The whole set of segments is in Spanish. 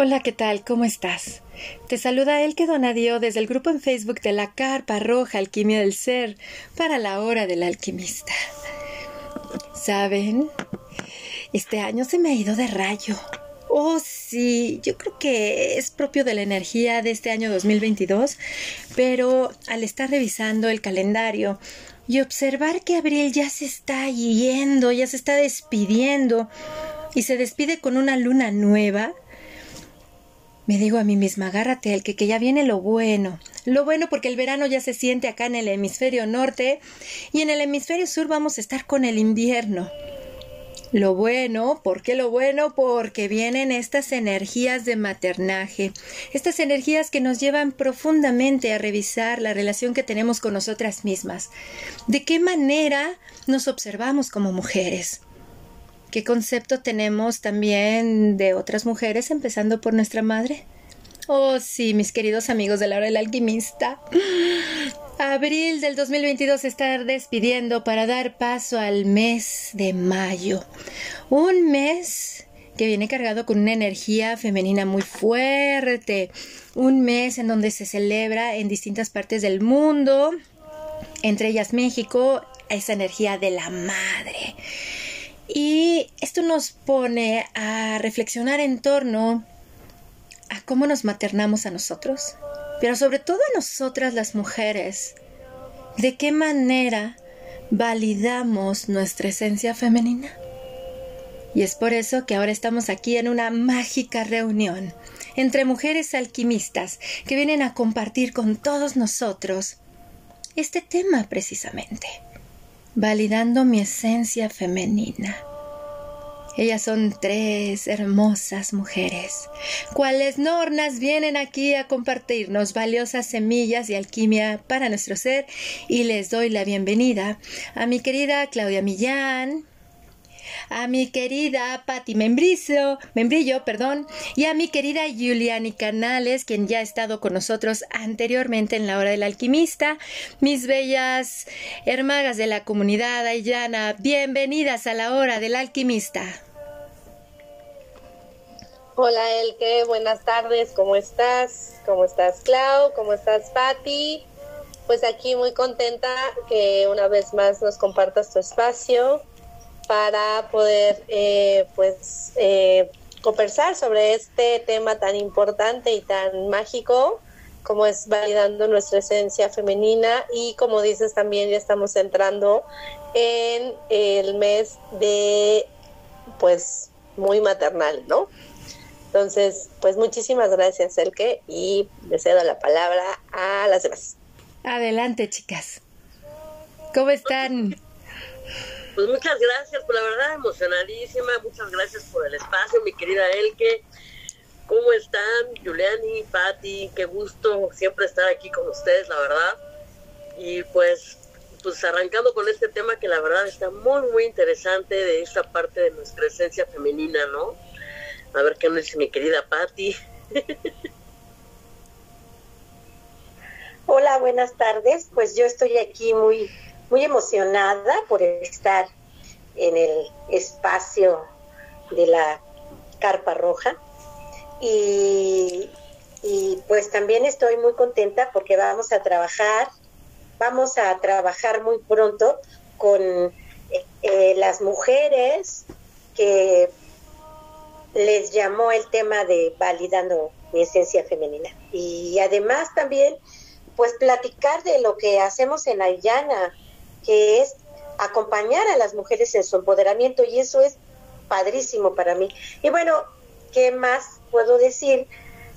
Hola, ¿qué tal? ¿Cómo estás? Te saluda Elke Donadio desde el grupo en Facebook de la Carpa Roja Alquimia del Ser para la Hora del Alquimista. ¿Saben? Este año se me ha ido de rayo. Oh, sí, yo creo que es propio de la energía de este año 2022, pero al estar revisando el calendario y observar que abril ya se está yendo, ya se está despidiendo y se despide con una luna nueva, me digo a mí misma, agárrate el que, que ya viene lo bueno. Lo bueno porque el verano ya se siente acá en el hemisferio norte y en el hemisferio sur vamos a estar con el invierno. Lo bueno, ¿por qué lo bueno? Porque vienen estas energías de maternaje, estas energías que nos llevan profundamente a revisar la relación que tenemos con nosotras mismas. ¿De qué manera nos observamos como mujeres? ¿Qué concepto tenemos también de otras mujeres, empezando por nuestra madre? Oh, sí, mis queridos amigos de la hora del alquimista. Abril del 2022 se está despidiendo para dar paso al mes de mayo. Un mes que viene cargado con una energía femenina muy fuerte. Un mes en donde se celebra en distintas partes del mundo, entre ellas México, esa energía de la madre. Y esto nos pone a reflexionar en torno a cómo nos maternamos a nosotros, pero sobre todo a nosotras las mujeres. ¿De qué manera validamos nuestra esencia femenina? Y es por eso que ahora estamos aquí en una mágica reunión entre mujeres alquimistas que vienen a compartir con todos nosotros este tema precisamente validando mi esencia femenina. Ellas son tres hermosas mujeres, cuales nornas vienen aquí a compartirnos valiosas semillas y alquimia para nuestro ser y les doy la bienvenida a mi querida Claudia Millán, a mi querida Patti Membrillo, Membrillo, perdón, y a mi querida Juliani Canales, quien ya ha estado con nosotros anteriormente en la hora del alquimista, mis bellas hermanas de la comunidad Ayana, bienvenidas a la hora del alquimista. Hola Elke, buenas tardes, ¿cómo estás? ¿Cómo estás Clau? ¿Cómo estás Patti? Pues aquí muy contenta que una vez más nos compartas tu espacio para poder eh, pues eh, conversar sobre este tema tan importante y tan mágico como es validando nuestra esencia femenina y como dices también ya estamos entrando en el mes de pues muy maternal, ¿no? Entonces, pues muchísimas gracias, Elke, y le cedo la palabra a las demás. Adelante, chicas. ¿Cómo están? Pues muchas gracias, por la verdad emocionadísima, muchas gracias por el espacio, mi querida Elke. ¿Cómo están, Juliani, Patti? Qué gusto siempre estar aquí con ustedes, la verdad. Y pues, pues arrancando con este tema que la verdad está muy, muy interesante de esta parte de nuestra esencia femenina, ¿no? A ver qué nos dice mi querida Patti. Hola, buenas tardes. Pues yo estoy aquí muy muy emocionada por estar en el espacio de la Carpa Roja y, pues también estoy muy contenta porque vamos a trabajar, vamos a trabajar muy pronto con eh, las mujeres que les llamó el tema de validando mi esencia femenina. Y además también, pues platicar de lo que hacemos en Ayana, que es acompañar a las mujeres en su empoderamiento y eso es padrísimo para mí. Y bueno, ¿qué más puedo decir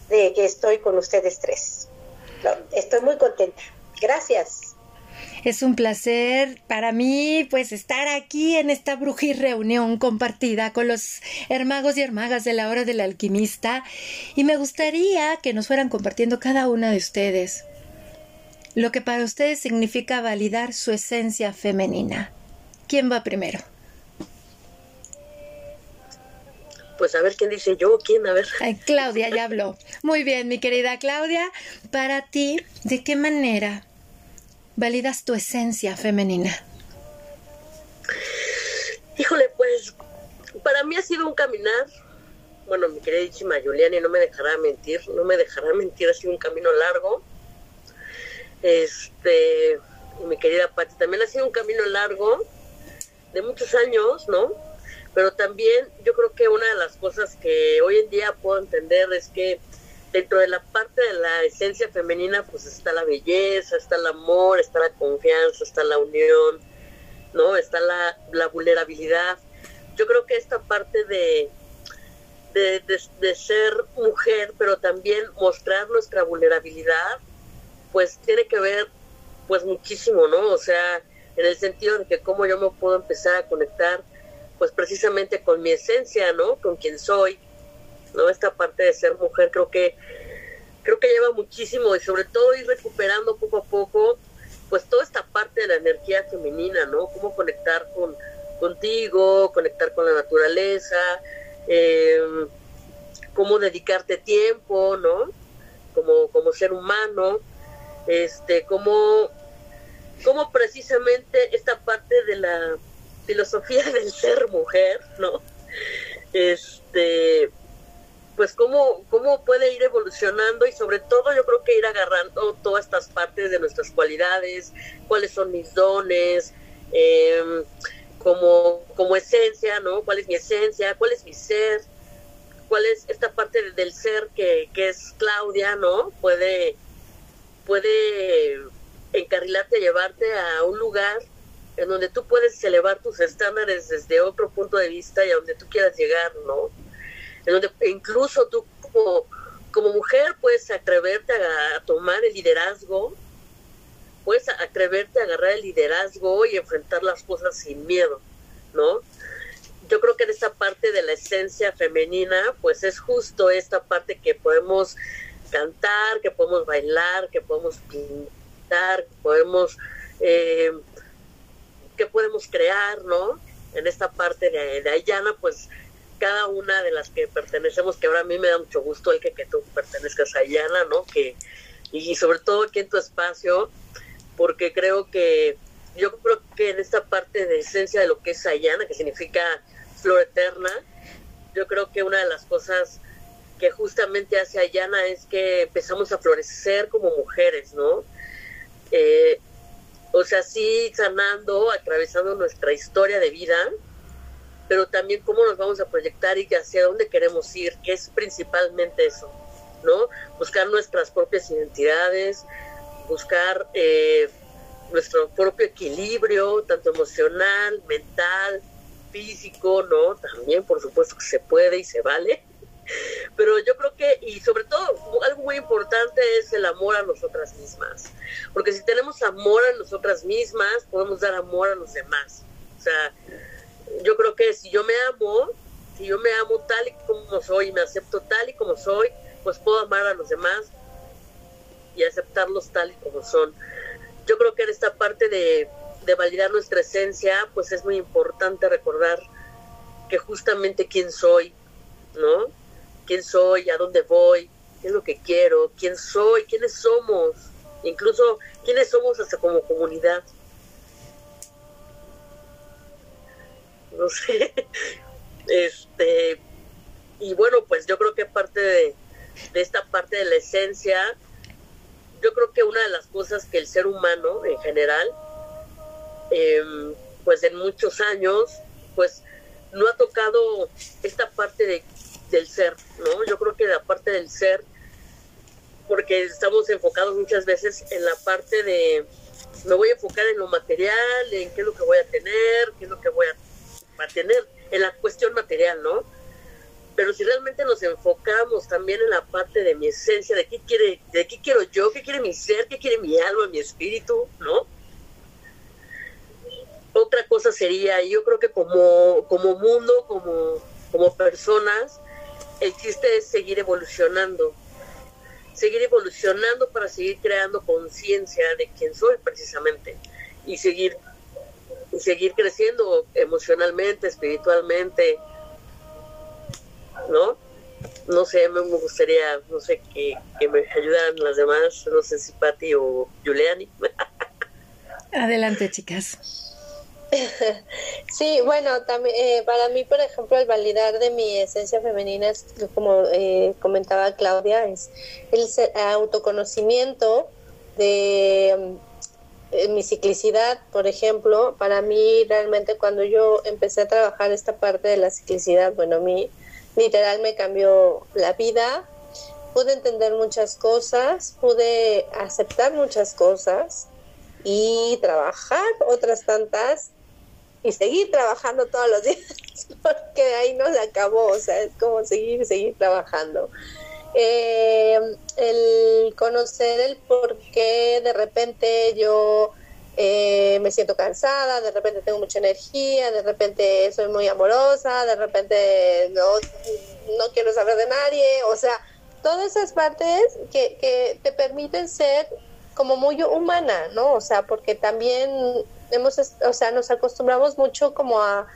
de que estoy con ustedes tres? Estoy muy contenta. Gracias. Es un placer para mí, pues, estar aquí en esta brují reunión compartida con los hermagos y hermagas de la hora del alquimista. Y me gustaría que nos fueran compartiendo cada una de ustedes lo que para ustedes significa validar su esencia femenina. ¿Quién va primero? Pues a ver quién dice yo, quién, a ver. Claudia ya habló. Muy bien, mi querida Claudia. Para ti, ¿de qué manera validas tu esencia femenina? Híjole, pues para mí ha sido un caminar bueno, mi queridísima Juliani no me dejará mentir, no me dejará mentir, ha sido un camino largo. Este, mi querida Patti, también ha sido un camino largo, de muchos años, ¿no? Pero también yo creo que una de las cosas que hoy en día puedo entender es que dentro de la parte de la esencia femenina, pues está la belleza, está el amor, está la confianza, está la unión, ¿no? Está la, la vulnerabilidad. Yo creo que esta parte de, de, de, ser mujer, pero también mostrar nuestra vulnerabilidad, pues tiene que ver pues muchísimo, ¿no? O sea, en el sentido de que cómo yo me puedo empezar a conectar pues precisamente con mi esencia, ¿no? Con quien soy, ¿no? Esta parte de ser mujer creo que creo que lleva muchísimo y sobre todo ir recuperando poco a poco pues toda esta parte de la energía femenina, ¿no? Cómo conectar con contigo, conectar con la naturaleza, eh, cómo dedicarte tiempo, ¿no? Como, como ser humano, este, cómo, cómo precisamente esta parte de la filosofía del ser mujer, ¿no? Este, pues cómo, cómo puede ir evolucionando y sobre todo yo creo que ir agarrando todas estas partes de nuestras cualidades, cuáles son mis dones, eh, como, como esencia, ¿no? ¿Cuál es mi esencia? ¿Cuál es mi ser? ¿Cuál es esta parte del ser que, que es Claudia, ¿no? Puede, puede encarrilarte llevarte a un lugar en donde tú puedes elevar tus estándares desde otro punto de vista y a donde tú quieras llegar, ¿no? En donde incluso tú como, como mujer puedes atreverte a, a tomar el liderazgo puedes atreverte a agarrar el liderazgo y enfrentar las cosas sin miedo, ¿no? Yo creo que en esta parte de la esencia femenina, pues es justo esta parte que podemos cantar, que podemos bailar, que podemos pintar, que podemos, eh, que podemos crear, ¿no? En esta parte de, de Ayana, pues cada una de las que pertenecemos, que ahora a mí me da mucho gusto el que, que tú pertenezcas a Ayana, ¿no? Que, y sobre todo aquí en tu espacio, porque creo que yo creo que en esta parte de esencia de lo que es Sayana, que significa flor eterna, yo creo que una de las cosas que justamente hace Ayana es que empezamos a florecer como mujeres, ¿no? Eh, o sea, sí sanando, atravesando nuestra historia de vida, pero también cómo nos vamos a proyectar y hacia dónde queremos ir, que es principalmente eso, ¿no? Buscar nuestras propias identidades, buscar eh, nuestro propio equilibrio, tanto emocional, mental, físico, ¿no? También, por supuesto que se puede y se vale. Pero yo creo que, y sobre todo, algo muy importante es el amor a nosotras mismas. Porque si tenemos amor a nosotras mismas, podemos dar amor a los demás. O sea, yo creo que si yo me amo, si yo me amo tal y como soy me acepto tal y como soy, pues puedo amar a los demás y aceptarlos tal y como son. Yo creo que en esta parte de, validar nuestra esencia, pues es muy importante recordar que justamente quién soy, ¿no? ¿Quién soy? ¿A dónde voy? ¿Qué es lo que quiero? ¿Quién soy? ¿Quiénes somos? Incluso, ¿quiénes somos hasta como comunidad? No sé. Este, y bueno, pues yo creo que parte de, esta parte de la esencia, yo creo que una de las cosas que el ser humano en general, em, pues en muchos años, pues no ha tocado esta parte de, del ser, ¿no? Yo creo que la parte del ser, porque estamos enfocados muchas veces en la parte de, me voy a enfocar en lo material, en qué es lo que voy a tener, qué es lo que voy a, a tener, en la cuestión material, ¿no? pero si realmente nos enfocamos también en la parte de mi esencia, de qué quiere, de qué quiero yo, qué quiere mi ser, qué quiere mi alma, mi espíritu, ¿no? Otra cosa sería, yo creo que como, como mundo, como, como personas, el chiste es seguir evolucionando, seguir evolucionando para seguir creando conciencia de quién soy precisamente y seguir, y seguir creciendo emocionalmente, espiritualmente, ¿no? No sé, me gustaría, no sé, que, me ayudaran las demás, no sé si Patti o Juliani. Adelante, chicas. Sí, bueno, también eh, para mí, por ejemplo, el validar de mi esencia femenina es, como eh, comentaba Claudia, es el autoconocimiento de eh, mi ciclicidad, por ejemplo. Para mí, realmente, cuando yo empecé a trabajar esta parte de la ciclicidad, bueno, a literal me cambió la vida. Pude entender muchas cosas, pude aceptar muchas cosas y trabajar otras tantas y seguir trabajando todos los días, porque ahí no se acabó, o sea, es como seguir, seguir trabajando. Eh, el conocer el por qué de repente yo eh, me siento cansada, de repente tengo mucha energía, de repente soy muy amorosa, de repente no, no quiero saber de nadie, o sea, todas esas partes que, que te permiten ser como muy humana, ¿no? O sea, porque también hemos, o sea, nos acostumbramos mucho como a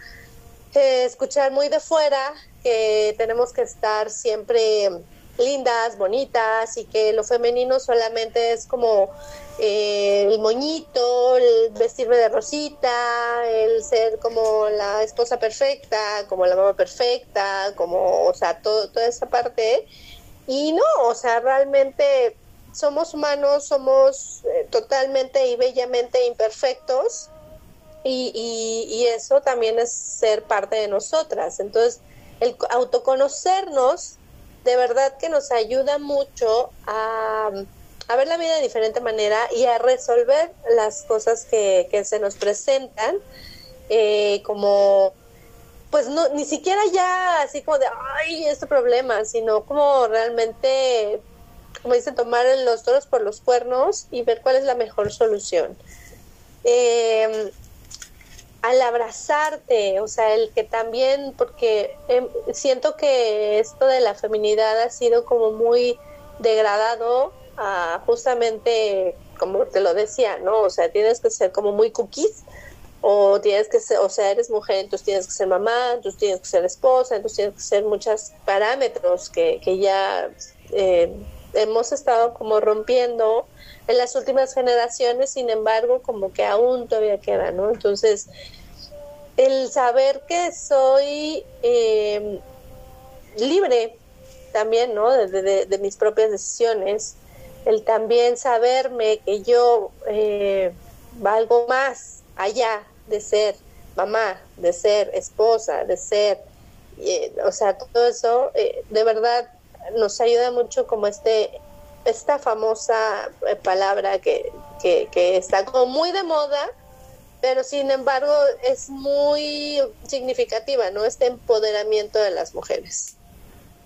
eh, escuchar muy de fuera que tenemos que estar siempre lindas, bonitas y que lo femenino solamente es como eh, el moñito, el vestirme de rosita, el ser como la esposa perfecta, como la mamá perfecta, como, o sea, todo, toda esa parte. Y no, o sea, realmente somos humanos, somos eh, totalmente y bellamente imperfectos y, y, eso también es ser parte de nosotras. Entonces, el autoconocernos de verdad que nos ayuda mucho a, a, ver la vida de diferente manera y a resolver las cosas que, que se nos presentan eh, como pues no ni siquiera ya así como de ay este problema sino como realmente como dicen, tomar los toros por los cuernos y ver cuál es la mejor solución. Em, al abrazarte, o sea, el que también, porque em, siento que esto de la feminidad ha sido como muy degradado a justamente, como te lo decía, ¿no? O sea, tienes que ser como muy cookies, o tienes que ser, o sea, eres mujer, entonces tienes que ser mamá, entonces tienes que ser esposa, entonces tienes que ser muchos parámetros que, que ya eh, hemos estado como rompiendo en las últimas generaciones, sin embargo, como que aún todavía queda, ¿no? Entonces, el saber que soy eh, libre también, ¿no? De, mis propias decisiones, el también saberme que yo eh, valgo más allá de ser mamá, de ser esposa, de ser, eh, o sea, todo eso, de verdad nos ayuda mucho como este esta famosa eh, palabra que, que, está como muy de moda, pero sin embargo es muy significativa, ¿no? Este empoderamiento de las mujeres.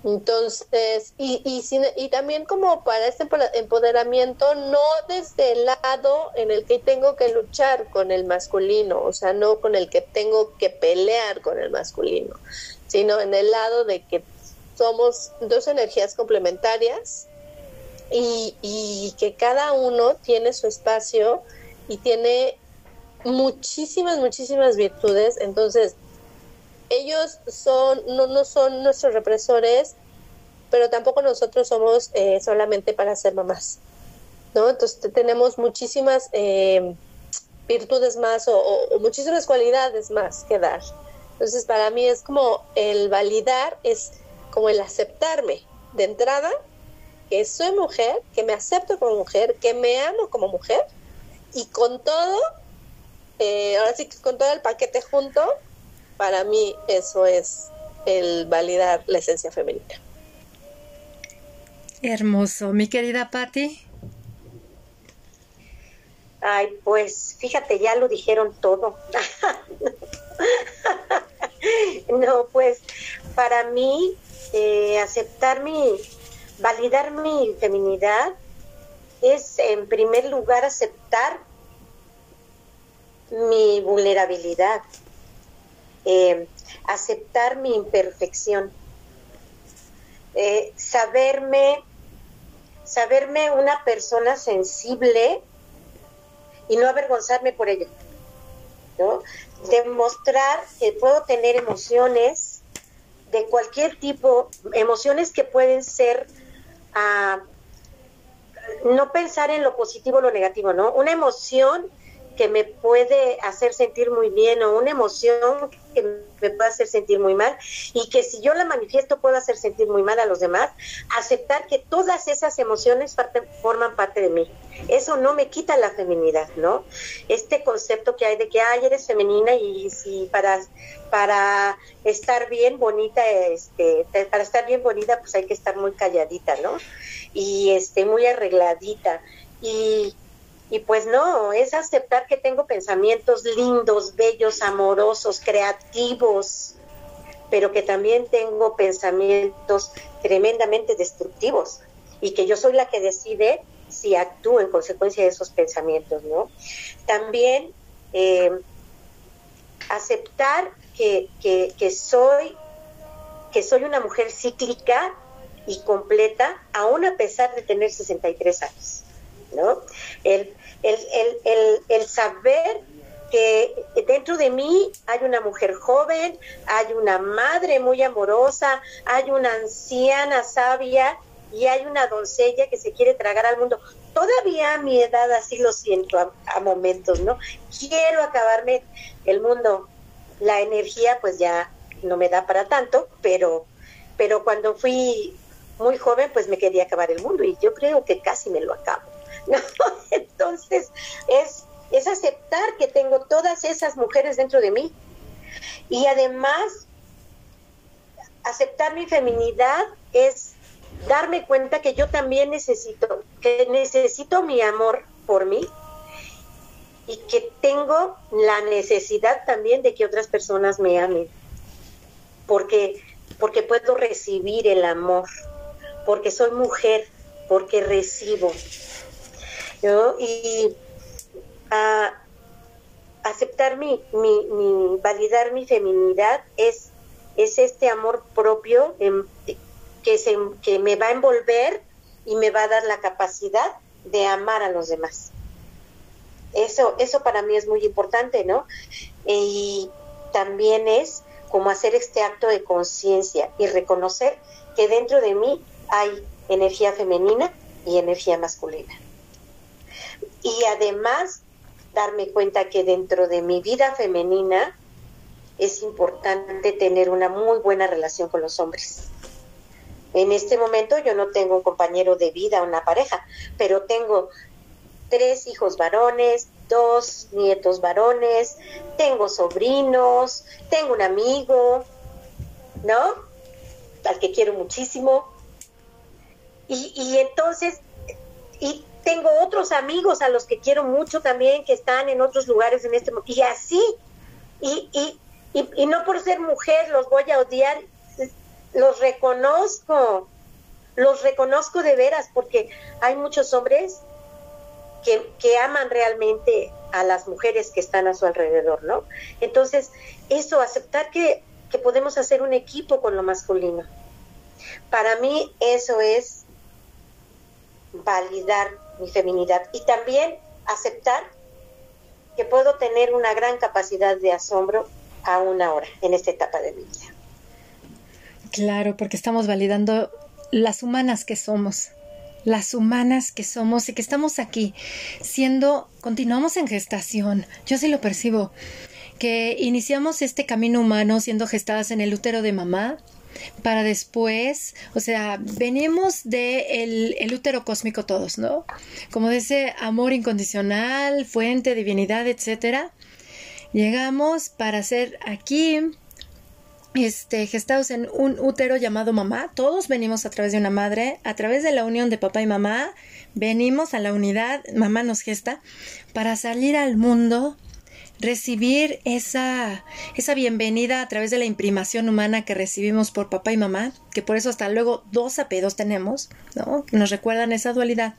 Entonces, y, y, y también como para este empoderamiento, no desde el lado en el que tengo que luchar con el masculino, o sea, no con el que tengo que pelear con el masculino, sino en el lado de que somos dos energías complementarias y, que cada uno tiene su espacio y tiene muchísimas, muchísimas virtudes. Entonces, ellos son, no, no son nuestros represores, pero tampoco nosotros somos eh, solamente para ser mamás. ¿no? Entonces tenemos muchísimas eh, virtudes más o, muchísimas cualidades más que dar. Entonces para mí es como el validar, es como el aceptarme de entrada, que soy mujer, que me acepto como mujer, que me amo como mujer y con todo, eh, ahora sí que con todo el paquete junto, para mí eso es el validar la esencia femenina. Hermoso, mi querida Patti. Ay, pues fíjate, ya lo dijeron todo. no, pues para mí eh, aceptar mi, validar mi feminidad es en primer lugar aceptar mi vulnerabilidad, eh, aceptar mi imperfección, eh, saberme, saberme una persona sensible y no avergonzarme por ello. Demostrar que puedo tener emociones de cualquier tipo, emociones que pueden ser a no pensar en lo positivo o lo negativo, ¿no? Una emoción que me puede hacer sentir muy bien o una emoción que me puede hacer sentir muy mal y que si yo la manifiesto puedo hacer sentir muy mal a los demás, aceptar que todas esas emociones forman parte de mí. Eso no me quita la feminidad, ¿no? Este concepto que hay de que, ay, eres femenina y si para, para estar bien bonita, este, para estar bien bonita, pues hay que estar muy calladita, ¿no? Y este, muy arregladita. Y y pues no, es aceptar que tengo pensamientos lindos, bellos, amorosos, creativos, pero que también tengo pensamientos tremendamente destructivos y que yo soy la que decide si actúo en consecuencia de esos pensamientos, ¿no? También eh, aceptar que, que, soy, que soy una mujer cíclica y completa, aún a pesar de tener 63 años, ¿no? El, el, saber que dentro de mí hay una mujer joven, hay una madre muy amorosa, hay una anciana sabia y hay una doncella que se quiere tragar al mundo. Todavía a mi edad así lo siento a, a momentos, ¿no? Quiero acabarme el mundo. La energía pues ya no me da para tanto, pero, pero cuando fui muy joven pues me quería acabar el mundo y yo creo que casi me lo acabo. Entonces, es, es aceptar que tengo todas esas mujeres dentro de mí. Y además, aceptar mi feminidad es darme cuenta que yo también necesito, que necesito mi amor por mí y que tengo la necesidad también de que otras personas me amen. Porque, porque puedo recibir el amor, porque soy mujer, porque recibo. Y aceptar mi, mi, validar mi feminidad es, es este amor propio que, se, que me va a envolver y me va a dar la capacidad de amar a los demás. Eso, eso para mí es muy importante, ¿no? Y también es como hacer este acto de conciencia y reconocer que dentro de mí hay energía femenina y energía masculina y además darme cuenta que dentro de mi vida femenina es importante tener una muy buena relación con los hombres. En este momento yo no tengo un compañero de vida, una pareja, pero tengo tres hijos varones, dos nietos varones, tengo sobrinos, tengo un amigo, ¿no? Al que quiero muchísimo. Y, y entonces, y tengo otros amigos a los que quiero mucho también que están en otros lugares en este momento. Y así, y, y, y, no por ser mujer los voy a odiar, los reconozco, los reconozco de veras, porque hay muchos hombres que, que aman realmente a las mujeres que están a su alrededor, ¿no? Entonces, eso, aceptar que, que podemos hacer un equipo con lo masculino. Para mí eso es validar mi feminidad y también aceptar que puedo tener una gran capacidad de asombro a una hora en esta etapa de mi vida. Claro, porque estamos validando las humanas que somos, las humanas que somos y que estamos aquí siendo, continuamos en gestación, yo sí lo percibo, que iniciamos este camino humano siendo gestadas en el útero de mamá, para después, o sea, venimos de el, útero cósmico todos, ¿no? Como de ese amor incondicional, fuente, divinidad, etcétera. Llegamos para ser aquí, este, gestados en un útero llamado mamá. Todos venimos a través de una madre, a través de la unión de papá y mamá. Venimos a la unidad, mamá nos gesta, para salir al mundo recibir esa, esa bienvenida a través de la imprimación humana que recibimos por papá y mamá, que por eso hasta luego dos apedos tenemos, ¿no? Nos recuerdan esa dualidad,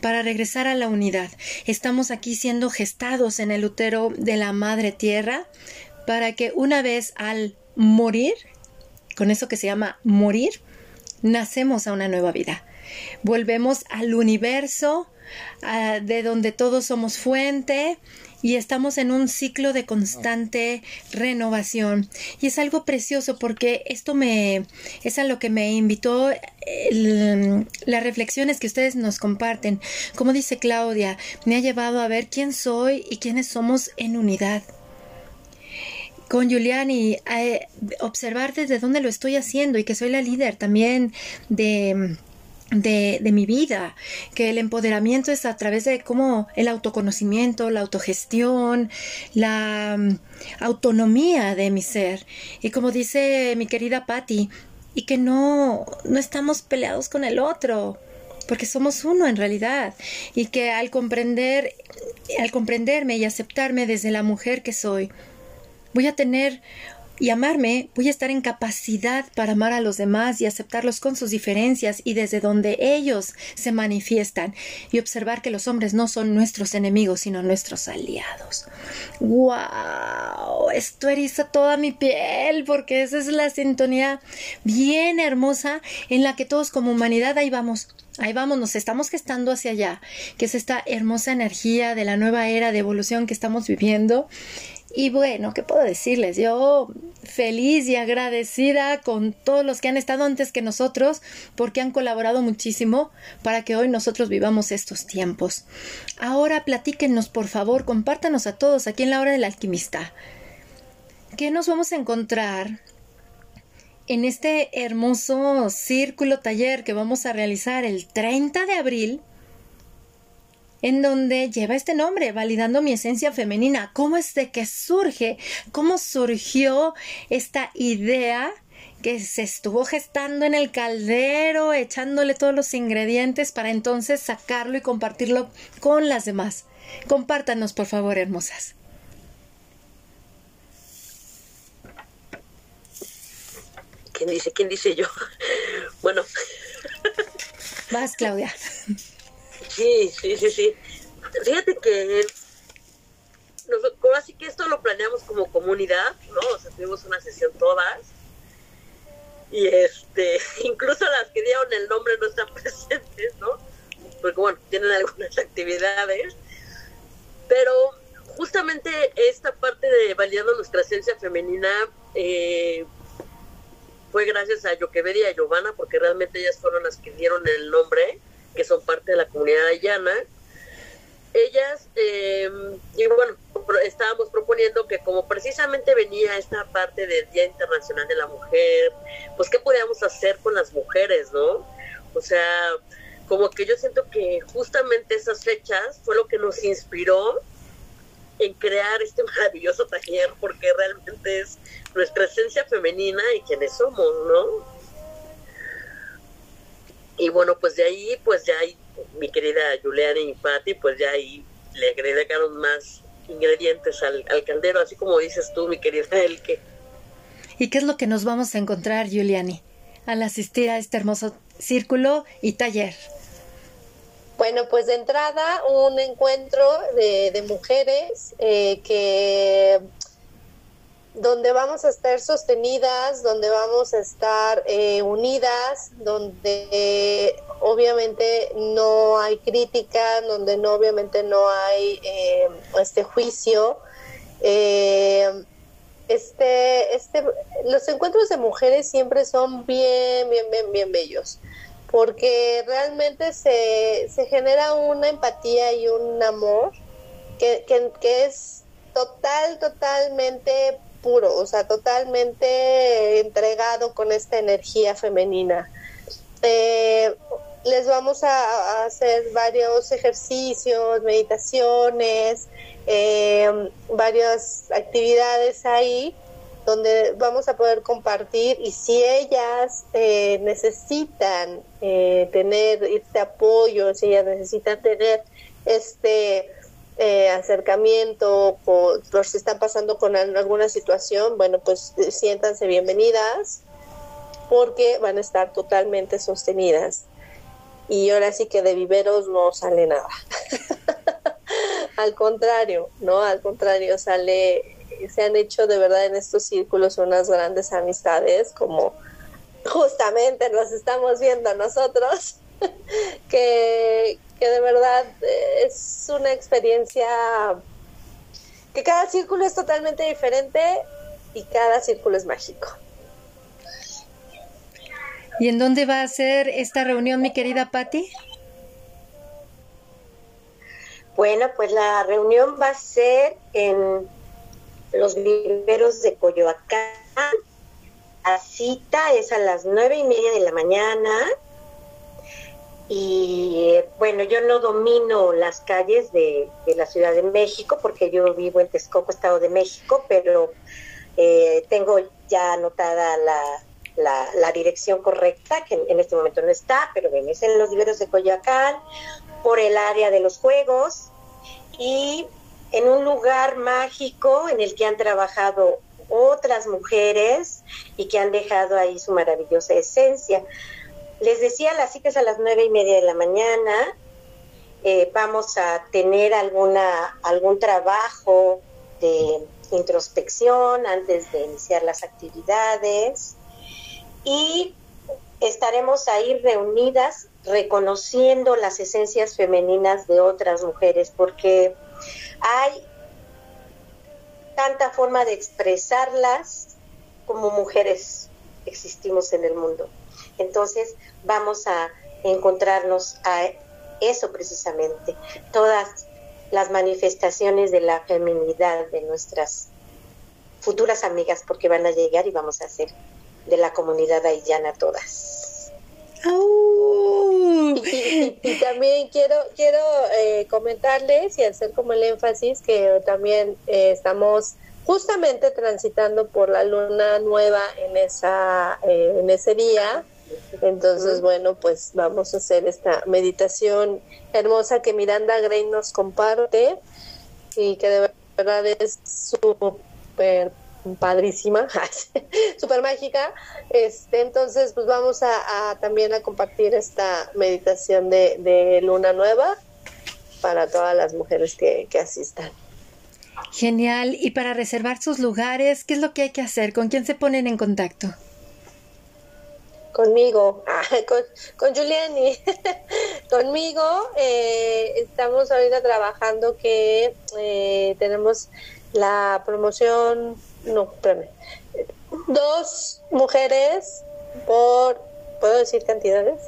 para regresar a la unidad. Estamos aquí siendo gestados en el útero de la madre tierra, para que una vez al morir, con eso que se llama morir, nacemos a una nueva vida. volvemos al universo, de donde todos somos fuente y estamos en un ciclo de constante renovación. Y es algo precioso porque esto me es a lo que me invitó las reflexiones que ustedes nos comparten. Como dice Claudia, me ha llevado a ver quién soy y quiénes somos en unidad con Giuliani, a observar desde dónde lo estoy haciendo y que soy la líder también de de, de, mi vida, que el empoderamiento es a través de cómo el autoconocimiento, la autogestión, la mm, autonomía de mi ser. Y como dice mi querida Patti, y que no, no estamos peleados con el otro, porque somos uno en realidad, y que al comprender, al comprenderme y aceptarme desde la mujer que soy, voy a tener y amarme, voy a estar en capacidad para amar a los demás y aceptarlos con sus diferencias y desde donde ellos se manifiestan y observar que los hombres no son nuestros enemigos, sino nuestros aliados. ¡Wow! Esto eriza toda mi piel porque esa es la sintonía bien hermosa en la que todos como humanidad ahí vamos. Ahí vamos, nos estamos gestando hacia allá, que es esta hermosa energía de la nueva era de evolución que estamos viviendo y bueno, ¿qué puedo decirles? Yo feliz y agradecida con todos los que han estado antes que nosotros porque han colaborado muchísimo para que hoy nosotros vivamos estos tiempos. Ahora platíquenos, por favor, compártanos a todos aquí en la hora del alquimista. ¿Qué nos vamos a encontrar en este hermoso círculo taller que vamos a realizar el 30 de abril? En donde lleva este nombre, validando mi esencia femenina. ¿Cómo es de que surge? ¿Cómo surgió esta idea? que se estuvo gestando en el caldero, echándole todos los ingredientes para entonces sacarlo y compartirlo con las demás. Compártanos, por favor, hermosas. ¿Quién dice? ¿Quién dice yo? Bueno. Vas, Claudia. Sí, sí, sí, sí. Fíjate que nosotros, así que esto lo planeamos como comunidad, ¿no? O sea, tuvimos una sesión todas. Y este, incluso las que dieron el nombre no están presentes, ¿no? Porque bueno, tienen algunas actividades. Pero justamente esta parte de validando nuestra esencia femenina eh, fue gracias a Yoqueved y a Giovanna, porque realmente ellas fueron las que dieron el nombre que son parte de la comunidad ayana. Ellas, eh, y bueno, estábamos proponiendo que como precisamente venía esta parte del Día Internacional de la Mujer, pues qué podíamos hacer con las mujeres, ¿no? O sea, como que yo siento que justamente esas fechas fue lo que nos inspiró en crear este maravilloso taller, porque realmente es nuestra esencia femenina y quienes somos, ¿no? Y bueno, pues de ahí, pues ya hay, mi querida Juliana y Patti, pues ya ahí le agregaron más ingredientes al, caldero, así como dices tú, mi querida Elke. ¿Y qué es lo que nos vamos a encontrar, Juliani, al asistir a este hermoso círculo y taller? Bueno, pues de entrada un encuentro de, de mujeres eh, que donde vamos a estar sostenidas, donde vamos a estar eh, unidas, donde obviamente no hay crítica, donde no obviamente no hay eh, este juicio. Eh, este, este, los encuentros de mujeres siempre son bien, bien, bien, bien bellos, porque realmente se, se genera una empatía y un amor que, que, que es total, totalmente puro, o sea, totalmente entregado con esta energía femenina. Eh, les vamos a, hacer varios ejercicios, meditaciones, eh, varias actividades ahí donde vamos a poder compartir y si ellas eh, necesitan tener este apoyo, si ellas necesitan tener este eh, acercamiento, por, por, si están pasando con alguna situación, bueno, pues eh, siéntanse bienvenidas porque van a estar totalmente sostenidas. Y ahora sí que de viveros no sale nada. al contrario, ¿no? Al contrario, sale, se han hecho de verdad en estos círculos unas grandes amistades, como justamente nos estamos viendo nosotros. que, que de verdad es una experiencia que cada círculo es totalmente diferente y cada círculo es mágico. ¿Y en dónde va a ser esta reunión, mi querida Patti? Bueno, pues la reunión va a ser en los viveros de Coyoacán. La cita es a las nueve y media de la mañana. Y bueno, yo no domino las calles de, la Ciudad de México porque yo vivo en Texcoco, Estado de México, pero eh, tengo ya anotada la, la, dirección correcta, que en, este momento no está, pero ven, es en los viveros de Coyoacán, por el área de los juegos y en un lugar mágico en el que han trabajado otras mujeres y que han dejado ahí su maravillosa esencia. Les decía, las citas a las nueve y media de la mañana. Eh, vamos a tener alguna, algún trabajo de introspección antes de iniciar las actividades y estaremos ahí reunidas reconociendo las esencias femeninas de otras mujeres porque hay tanta forma de expresarlas como mujeres existimos en el mundo. Entonces vamos a encontrarnos a eso precisamente, todas las manifestaciones de la feminidad de nuestras futuras amigas, porque van a llegar y vamos a hacer de la comunidad haitiana todas. Y, también quiero quiero eh, comentarles y hacer como el énfasis que también eh, estamos justamente transitando por la luna nueva en esa eh, en ese día entonces, bueno, pues vamos a hacer esta meditación hermosa que Miranda Gray nos comparte y que de verdad es súper padrísima, súper mágica. Este, entonces, pues vamos a, también a compartir esta meditación de, luna nueva para todas las mujeres que, que asistan. Genial. Y para reservar sus lugares, ¿qué es lo que hay que hacer? ¿Con quién se ponen en contacto? conmigo, con, con Giuliani, conmigo. Eh, estamos ahorita trabajando que eh, tenemos la promoción, no, espérame, dos mujeres por, ¿puedo decir cantidades?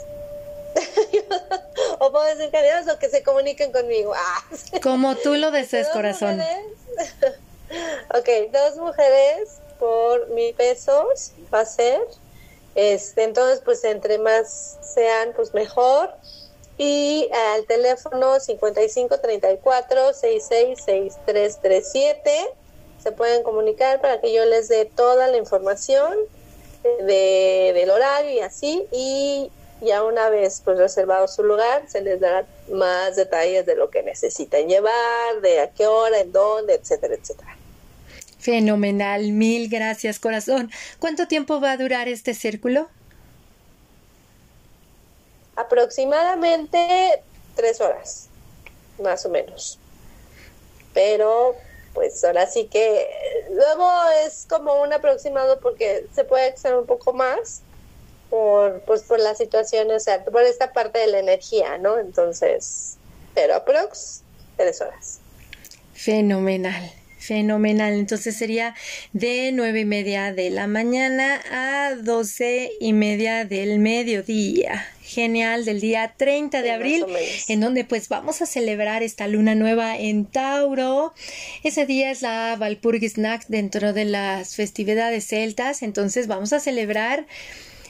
o puedo decir cantidades o que se comuniquen conmigo. Ah. Como tú lo desees, corazón. ok, dos mujeres por mil pesos va a ser este, entonces, pues entre más sean, pues mejor. Y al teléfono 5534 666337 se pueden comunicar para que yo les dé toda la información de, del horario y así. Y ya una vez pues reservado su lugar, se les dará más detalles de lo que necesitan llevar, de a qué hora, en dónde, etcétera, etcétera. Fenomenal, mil gracias corazón. ¿Cuánto tiempo va a durar este círculo? Aproximadamente tres horas, más o menos. Pero pues ahora sí que luego es como un aproximado porque se puede hacer un poco más por pues por la situación, o sea, por esta parte de la energía, ¿no? Entonces, pero aprox tres horas. Fenomenal. Fenomenal. Entonces sería de nueve y media de la mañana a doce y media del mediodía. Genial, del día 30 de abril, en donde pues vamos a celebrar esta luna nueva en Tauro. Ese día es la Valpurgisnacht dentro de las festividades celtas, entonces vamos a celebrar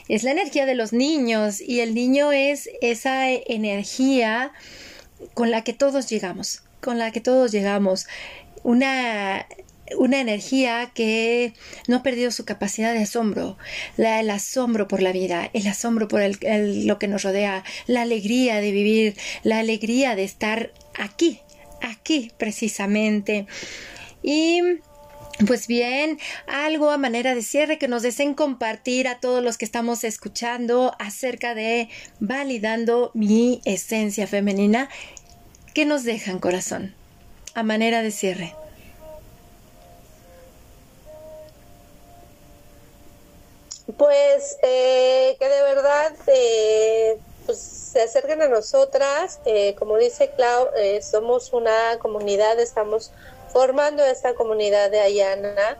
es la energía de los niños y el niño es esa energía con la que todos llegamos, con la que todos llegamos una una energía que no ha perdido su capacidad de asombro, la, el asombro por la vida, el asombro por el, lo que nos rodea, la alegría de vivir, la alegría de estar aquí, aquí precisamente. Y pues bien, algo a manera de cierre que nos deseen compartir a todos los que estamos escuchando acerca de validando mi esencia femenina. ¿Qué nos dejan, corazón? a manera de cierre? Pues eh, que de verdad eh, pues se acerquen a nosotras. Eh, como dice Clau, eh, somos una comunidad, estamos formando esta comunidad de Ayana,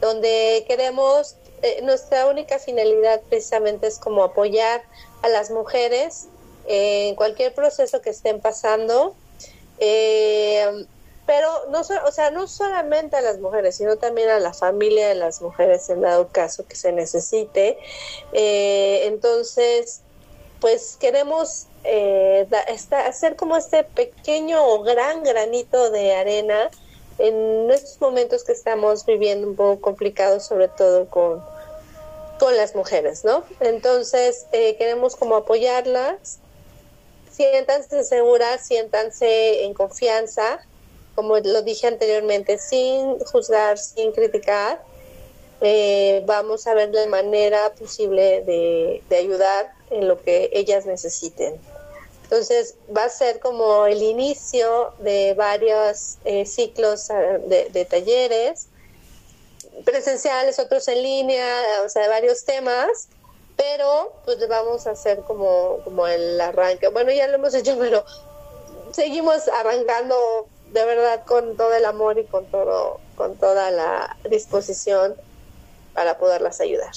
donde queremos, eh, nuestra única finalidad precisamente es como apoyar a las mujeres en cualquier proceso que estén pasando. pero no, o sea, no solamente a las mujeres, sino también a la familia de las mujeres en dado caso que se necesite. entonces, pues queremos eh, hacer como este pequeño o gran granito de arena en estos momentos que estamos viviendo un poco complicados, sobre todo con, con las mujeres, ¿no? Entonces, eh, queremos como apoyarlas, siéntanse seguras, siéntanse en confianza, como lo dije anteriormente, sin juzgar, sin criticar. Eh, vamos a ver la manera posible de, de ayudar en lo que ellas necesiten. Entonces va a ser como el inicio de varios eh, ciclos ah, de, talleres presenciales, otros en línea, o sea, de varios temas, pero pues vamos a hacer como, como el arranque. Bueno, ya lo hemos hecho, pero seguimos arrancando de verdad con todo el amor y con todo, con toda la disposición para poderlas ayudar.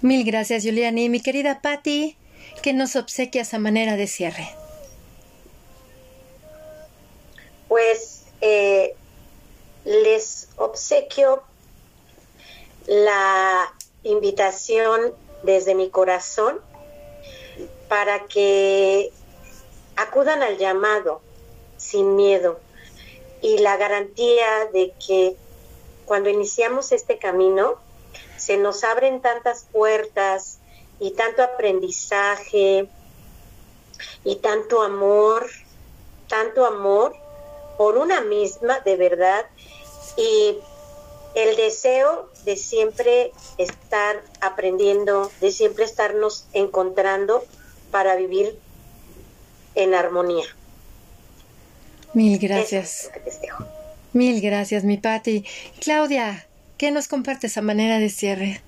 Mil gracias, Juliani. Mi querida Patti, ¿qué nos obsequias a manera de cierre? Pues eh, les obsequio la invitación desde mi corazón para que acudan al llamado sin miedo y la garantía de que cuando iniciamos este camino se nos abren tantas puertas y tanto aprendizaje y tanto amor, tanto amor por una misma, de verdad, y el deseo de siempre estar aprendiendo, de siempre estarnos encontrando para vivir en armonía. Mil gracias. Mil gracias, mi Patti. Claudia, ¿Qué nos compartes a manera de cierre?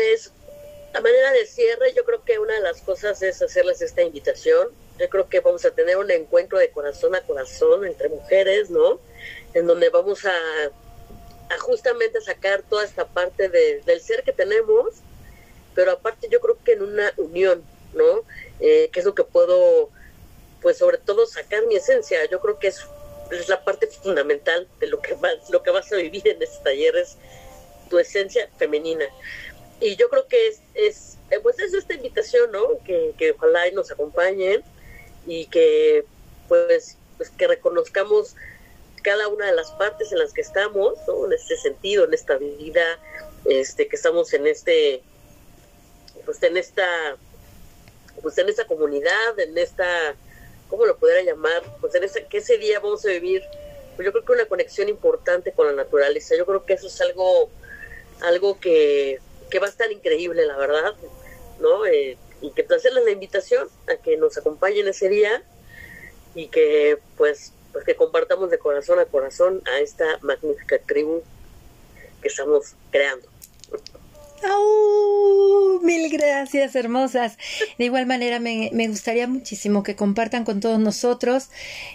Pues a manera de cierre yo creo que una de las cosas es hacerles esta invitación. Yo creo que vamos a tener un encuentro de corazón a corazón entre mujeres, ¿no? En donde vamos a, justamente sacar toda esta parte del ser que tenemos, pero aparte yo creo que en una unión, ¿no? Eh, que es lo que puedo pues sobre todo sacar mi esencia. Yo creo que es, es la parte fundamental de lo que, vas, lo que vas a vivir en este taller, es tu esencia femenina. Y yo creo que es, es pues es esta invitación, ¿no? Que, que ojalá nos acompañen y que pues, pues que reconozcamos cada una de las partes en las que estamos, ¿no? En este sentido, en esta vida, este, que estamos en este, pues en esta, pues en esta comunidad, en esta ¿cómo lo pudiera llamar? Pues en ese, que ese día vamos a vivir, pues yo creo que una conexión importante con la naturaleza. Yo creo que eso es algo, algo que, va a estar increíble, la verdad, ¿no? Eh, y que hacerles la invitación a que nos acompañen ese día y que pues, pues que compartamos de corazón a corazón a esta magnífica tribu que estamos creando. Mil gracias, hermosas. De igual manera, me, me, gustaría muchísimo que compartan con todos nosotros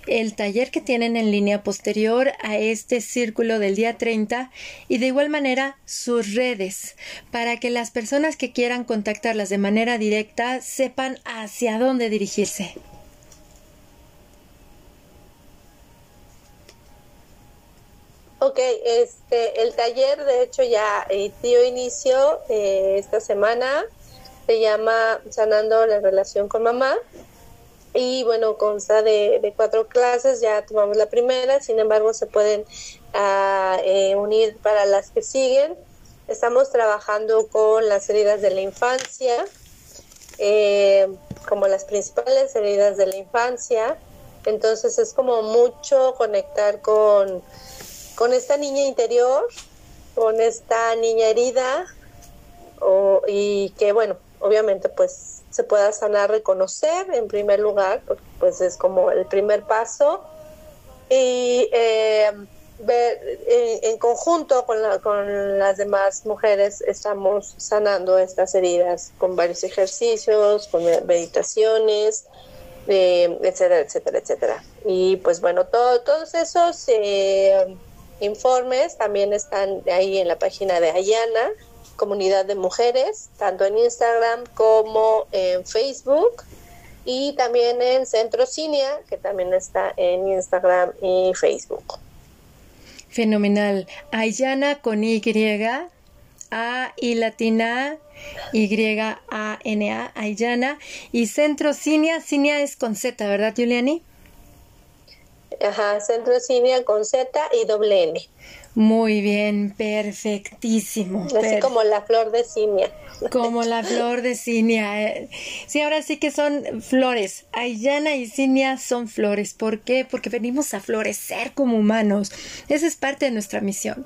el taller que tienen en línea posterior a este círculo del día 30 y de igual manera sus redes para que las personas que quieran contactarlas de manera directa sepan hacia dónde dirigirse. Ok, este, el taller de hecho ya dio inicio eh, esta semana, se llama Sanando la relación con mamá. Y bueno, consta de, cuatro clases, ya tomamos la primera, sin embargo se pueden ah, eh, unir para las que siguen. Estamos trabajando con las heridas de la infancia, eh, como las principales heridas de la infancia, entonces es como mucho conectar con con esta niña interior, con esta niña herida, y que bueno, obviamente pues se pueda sanar, reconocer en primer lugar, porque pues es como el primer paso, y, eh, ver en conjunto con, con las demás mujeres estamos sanando estas heridas con varios ejercicios, con meditaciones, eh, etcétera, etcétera, etcétera. Y pues bueno, todos esos eh, informes también están ahí en la página de Ayana, comunidad de mujeres, tanto en Instagram como en Facebook y también en Centro Cinia, que también está en Instagram y Facebook. Fenomenal. Ayana con Y, A y latina, Y A N A, Ayana. Y Centro Cinia, Cinia es con Z, ¿verdad, Juliani? Ajá, Centro con Z y doble N. Muy bien, perfectísimo. Así como la flor de cinia. Como la flor de cinia. Eh. Sí, ahora sí que son flores. Ayana y cinia son flores. ¿Por qué? Porque venimos a florecer como humanos. Esa es parte de nuestra misión.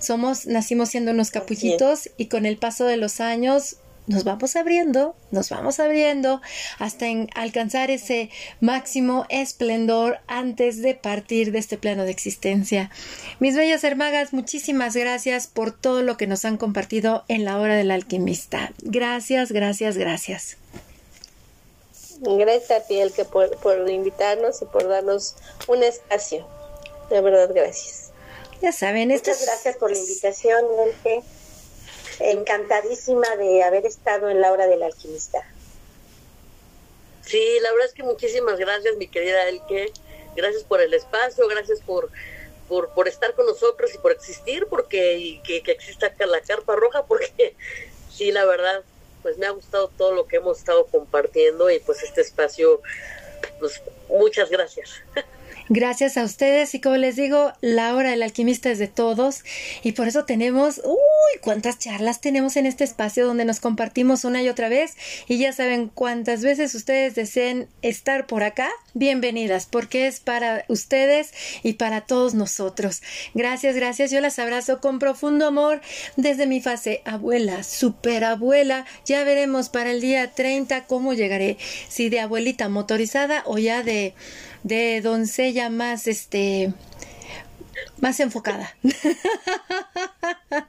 Somos, nacimos siendo unos capullitos y con el paso de los años nos vamos abriendo, nos vamos abriendo hasta alcanzar ese máximo esplendor antes de partir de este plano de existencia. Mis bellas hermagas, muchísimas gracias por todo lo que nos han compartido en la hora del alquimista. Gracias, gracias, gracias. Gracias a ti, el que por, invitarnos y por darnos un espacio. De verdad, gracias. Ya saben, Muchas gracias por la invitación, Elke encantadísima de haber estado en la hora del alquimista. Sí, la verdad es que muchísimas gracias, mi querida Elke. Gracias por el espacio, gracias por, por, por estar con nosotros y por existir, porque que, que exista la carpa roja, porque sí, la verdad, pues me ha gustado todo lo que hemos estado compartiendo y pues este espacio, pues muchas gracias. Gracias a ustedes. Y como les digo, la hora del alquimista es de todos. Y por eso tenemos, uy, cuántas charlas tenemos en este espacio donde nos compartimos una y otra vez. Y ya saben cuántas veces ustedes deseen estar por acá, bienvenidas porque es para ustedes y para todos nosotros. Gracias, gracias, yo las abrazo con profundo amor desde mi fase abuela, superabuela, ya veremos para el día 30 cómo llegaré, si de abuelita motorizada o ya de de doncella más, este, más enfocada.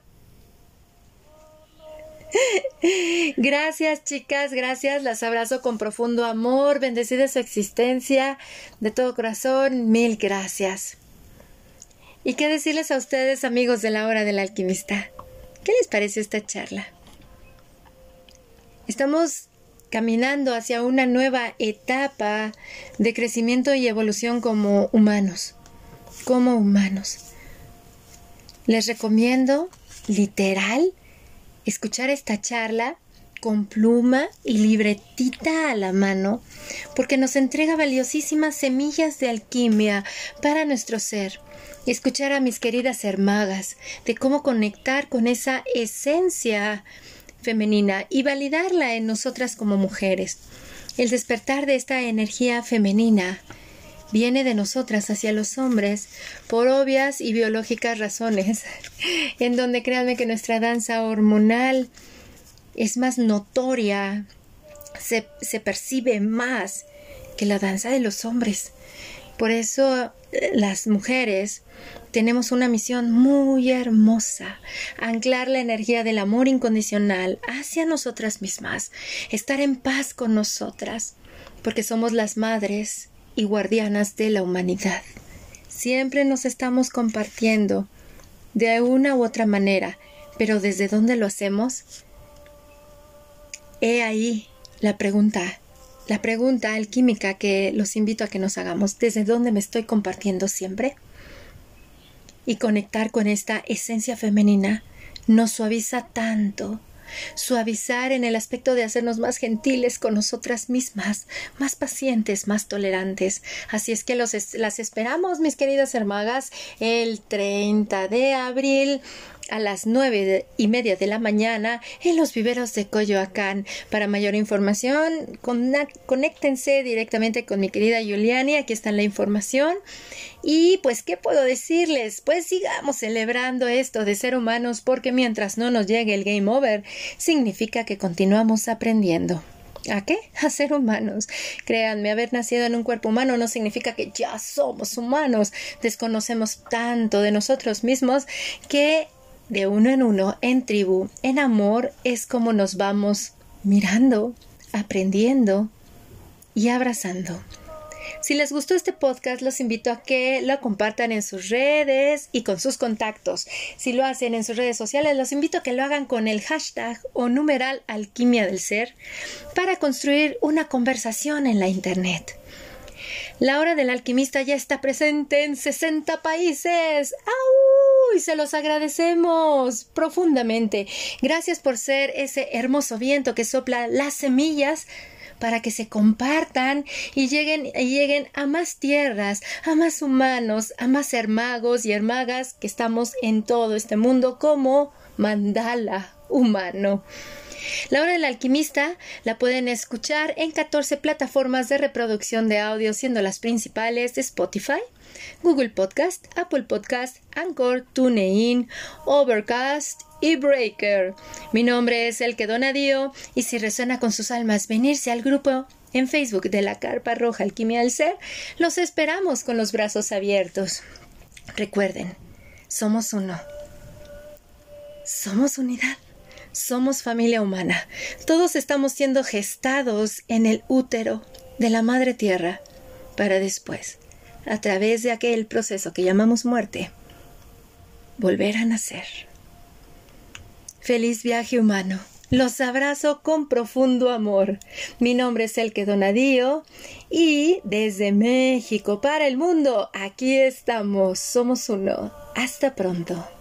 Gracias chicas, gracias, las abrazo con profundo amor, bendecida su existencia, de todo corazón, mil gracias. ¿Y qué decirles a ustedes amigos de la hora del alquimista? ¿Qué les parece esta charla? Estamos caminando hacia una nueva etapa de crecimiento y evolución como humanos, como humanos. Les recomiendo, literal, escuchar esta charla con pluma y libretita a la mano, porque nos entrega valiosísimas semillas de alquimia para nuestro ser. Escuchar a mis queridas hermagas de cómo conectar con esa esencia femenina y validarla en nosotras como mujeres. El despertar de esta energía femenina viene de nosotras hacia los hombres por obvias y biológicas razones, en donde créanme que nuestra danza hormonal es más notoria, se, se percibe más que la danza de los hombres. Por eso las mujeres tenemos una misión muy hermosa, anclar la energía del amor incondicional hacia nosotras mismas, estar en paz con nosotras, porque somos las madres y guardianas de la humanidad. Siempre nos estamos compartiendo de una u otra manera, pero ¿desde dónde lo hacemos? He ahí la pregunta, la pregunta alquímica que los invito a que nos hagamos. ¿Desde dónde me estoy compartiendo siempre? y conectar con esta esencia femenina nos suaviza tanto. Suavizar en el aspecto de hacernos más gentiles con nosotras mismas, más pacientes, más tolerantes. Así es que los las esperamos, mis queridas hermagas, el 30 de abril a las nueve y media de la mañana en los viveros de Coyoacán. Para mayor información, conéctense directamente con mi querida Juliani. Aquí está la información. Y pues, ¿qué puedo decirles? Pues sigamos celebrando esto de ser humanos porque mientras no nos llegue el game over, significa que continuamos aprendiendo. ¿A qué? A ser humanos. Créanme, haber nacido en un cuerpo humano no significa que ya somos humanos. Desconocemos tanto de nosotros mismos que de uno en uno, en tribu, en amor, es como nos vamos mirando, aprendiendo y abrazando. Si les gustó este podcast, los invito a que lo compartan en sus redes y con sus contactos. Si lo hacen en sus redes sociales, los invito a que lo hagan con el hashtag o numeral alquimia del ser para construir una conversación en la Internet. La hora del alquimista ya está presente en 60 países. ¡Au! Y se los agradecemos profundamente. Gracias por ser ese hermoso viento que sopla las semillas para que se compartan y lleguen, y lleguen a más tierras, a más humanos, a más hermagos y hermagas que estamos en todo este mundo como mandala humano. La hora del alquimista la pueden escuchar en 14 plataformas de reproducción de audio, siendo las principales Spotify, Google Podcast, Apple Podcast, Anchor, TuneIn, Overcast y Breaker. Mi nombre es El que Donadío y si resuena con sus almas venirse al grupo en Facebook de la Carpa Roja Alquimia del Ser, los esperamos con los brazos abiertos. Recuerden, somos uno. Somos unidad. Somos familia humana. Todos estamos siendo gestados en el útero de la Madre Tierra para después, a través de aquel proceso que llamamos muerte, volver a nacer. Feliz viaje humano. Los abrazo con profundo amor. Mi nombre es Elke Donadío y desde México para el mundo, aquí estamos. Somos uno. Hasta pronto.